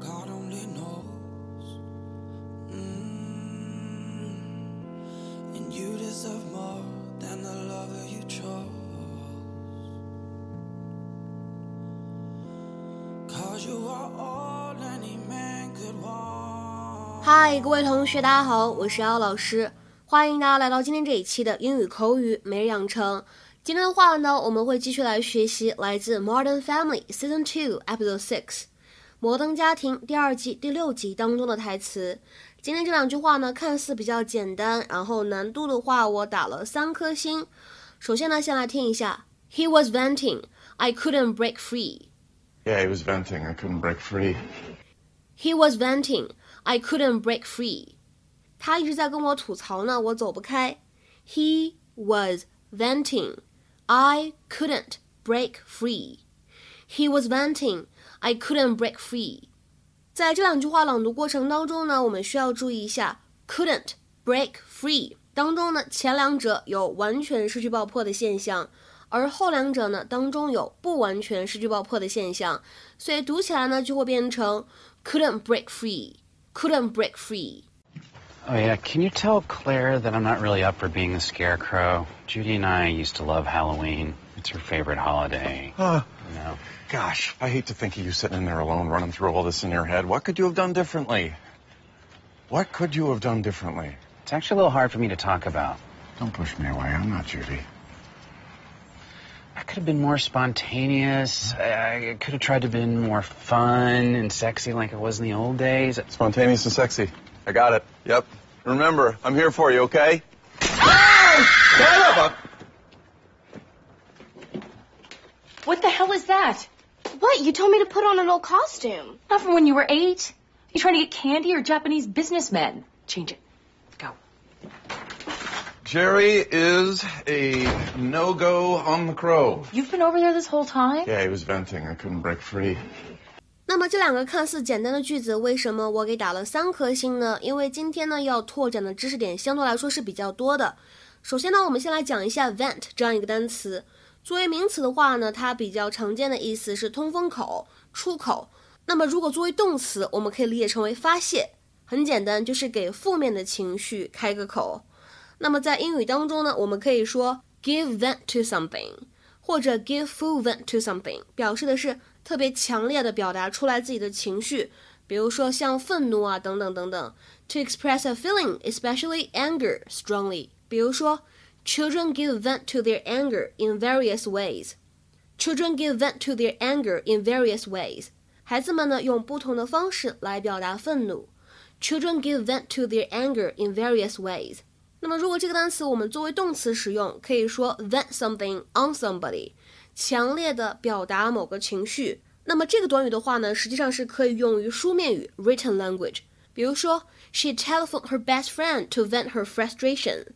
God only knows. Mm, and you deserve more than the lover you chose. Cause you are all any man could want. 嗨，各位同学，大家好，我是姚老师，欢迎大家来到今天这一期的英语口语每日养成。今天的话呢，我们会继续来学习来自《Modern Family》Season Two Episode Six《摩登家庭》第二季第六集当中的台词。今天这两句话呢，看似比较简单，然后难度的话，我打了三颗星。首先呢，先来听一下：He was venting, I couldn't break free. Yeah, he was venting. I couldn't break free. He was venting, I couldn't break free. 他一直在跟我吐槽呢，我走不开。He was venting, I couldn't break free. He was venting, I couldn't break free. 在这两句话朗读过程当中呢，我们需要注意一下 couldn't break free 当中呢，前两者有完全失去爆破的现象，而后两者呢当中有不完全失去爆破的现象，所以读起来呢就会变成 couldn't break free, couldn't break free. Oh, yeah. Can you tell Claire that I'm not really up for being a scarecrow? Judy and I used to love Halloween. It's her favorite holiday. Uh, You know. gosh, I hate to think of you sitting in there alone running through all this in your head. What could you have done differently? What could you have done differently? It's actually a little hard for me to talk about. Don't push me away. I'm not Judy. I could have been more spontaneous. I, I could have tried to have been more fun and sexy like it was in the old days. Spontaneous and sexy. I got it. Yep. Remember, I'm here for you, okay? What the hell is that? What? You told me to put on an old costume. Not from when you were eight. You trying to get candy or Japanese businessmen? Change it. Go. Jerry is a no-go on the crow. You've been over there this whole time? Yeah, he was venting. I couldn't break free. 那么这两个看似简单的句子，为什么我给打了三颗星呢？因为今天呢要拓展的知识点相对来说是比较多的。首先呢，我们先来讲一下 vent 这样一个单词。 作为名词的话呢，它比较常见的意思是通风口、出口。那么如果作为动词，我们可以理解成为发泄，很简单，就是给负面的情绪开个口。那么在英语当中呢，我们可以说 give vent to something，或者 give full vent to something，表示的是特别强烈的表达出来自己的情绪，比如说像愤怒啊等等等等。To express a feeling, especially anger, strongly，比如说 Children give vent to their anger in various ways. Children give vent to their anger in various ways. 孩子们呢用不同的方式来表达愤怒。Children give vent to their anger in various ways. 那么如果这个单词我们作为动词使用，可以说 vent something on somebody，强烈的表达某个情绪。那么这个短语的话呢，实际上是可以用于书面语 written language。比如说，She telephoned her best friend to vent her frustration.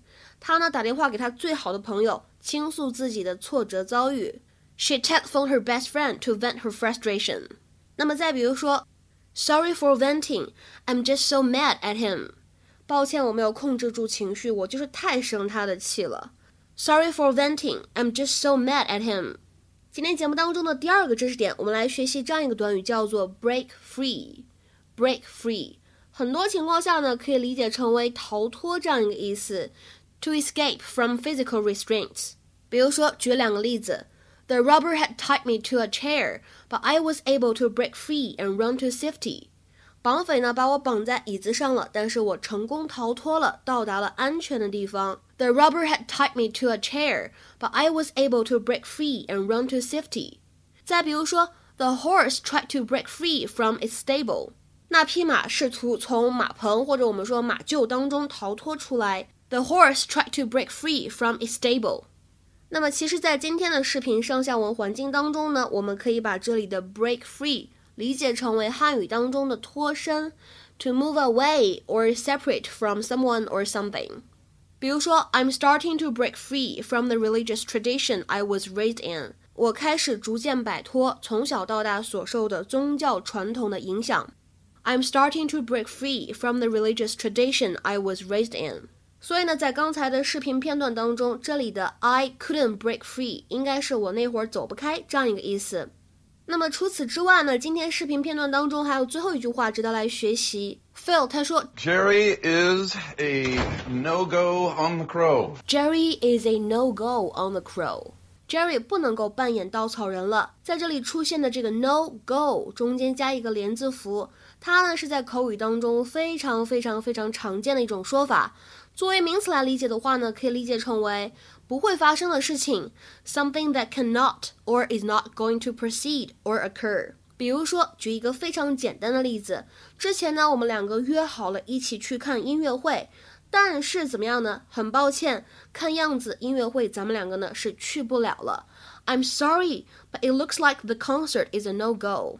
她呢打电话给她最好的朋友，倾诉自己的挫折遭遇。She telephoned her best friend to vent her frustration. 那么再比如说，Sorry for venting, I'm just so mad at him. 抱歉，我没有控制住情绪，我就是太生他的气了。Sorry for venting, I'm just so mad at him. 今天节目当中的第二个知识点，我们来学习这样一个短语，叫做 break free。break free，很多情况下呢，可以理解成为逃脱这样一个意思 ，to escape from physical restraints。比如说，举两个例子：The robber had tied me to a chair, but I was able to break free and run to safety. 绑匪呢把我绑在椅子上了，但是我成功逃脱了，到达了安全的地方。The robber had tied me to a chair, but I was able to break free and run to safety. 再比如说，The horse tried to break free from its stable. 那匹马试图从马棚或者我们说马厩当中逃脱出来。 The horse tried to break free from its stable. 那么其实，在今天的视频上下文环境当中呢，我们可以把这里的 break free 理解成为汉语当中的脱身，to move away or separate from someone or something。比如说，I'm starting to break free from the religious tradition I was raised in。我开始逐渐摆脱从小到大所受的宗教传统的影响。I'm starting to break free from the religious tradition I was raised in。 所以呢，在刚才的视频片段当中，这里的 I couldn't break free 应该是我那会儿走不开这样一个意思。那么除此之外呢？今天视频片段当中还有最后一句话值得来学习。Phil 他说，Jerry is a no go on the crow. Jerry is a no go on the crow. Jerry 不能够扮演稻草人了。在这里出现的这个 no go 中间加一个连字符，它呢是在口语当中非常非常非常常见的一种说法。作为名词来理解的话呢，可以理解成为不会发生的事情，something that cannot or is not going to proceed or occur。比如说，举一个非常简单的例子，之前呢，我们两个约好了一起去看音乐会，但是怎么样呢？很抱歉，看样子音乐会咱们两个呢是去不了了。I'm sorry, but it looks like the concert is a no go.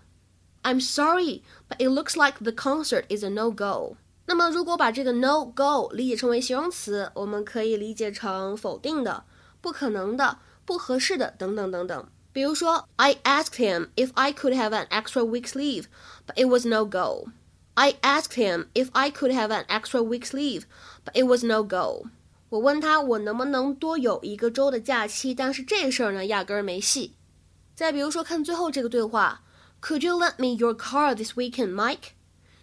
I'm sorry, but it looks like the concert is a no go. 那么，如果把这个 no go 理解成为形容词，我们可以理解成否定的、不可能的、不合适的等等等等。比如说，I asked him if I could have an extra week's leave, but it was no go. I asked him if I could have an extra week's leave, but it was no go. 我问他我能不能多有一个周的假期，但是这事儿呢压根儿没戏。再比如说，看最后这个对话，Could you lend me your car this weekend, Mike?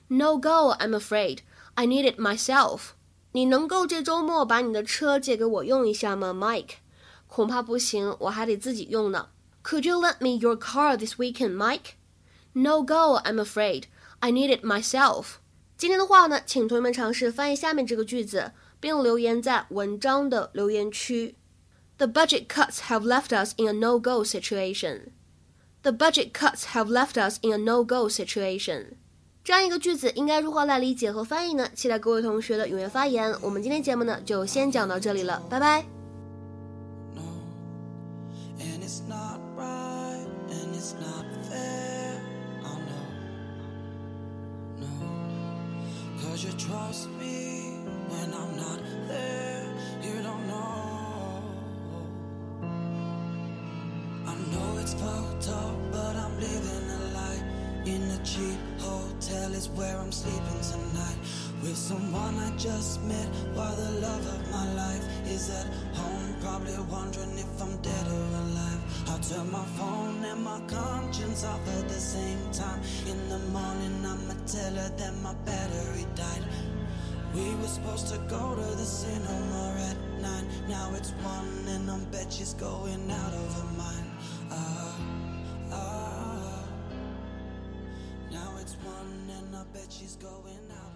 No go, I'm afraid. I need it myself。你能够这周末把你的车借给我用一下吗，Mike？恐怕不行，我还得自己用呢。Could you lend me your car this weekend, Mike? No go, I'm afraid. I need it myself。今天的话呢，请同学们尝试翻译下面这个句子，并留言在文章的留言区。The budget cuts have left us in a no-go situation. The budget cuts have left us in a no-go situation. 这样一个句子应该如何来理解和翻译呢？期待各位同学的踊跃发言。我们今天节目呢就先讲到这里了，拜拜。Where I'm sleeping tonight With someone I just met While the love of my life is at home. Probably wondering if I'm dead or alive. I turn my phone and my conscience off at the same time. In the morning I'ma tell her that my battery died. We were supposed to go to the cinema at nine Now it's one and I bet she's going out of her mind one bet she's going out.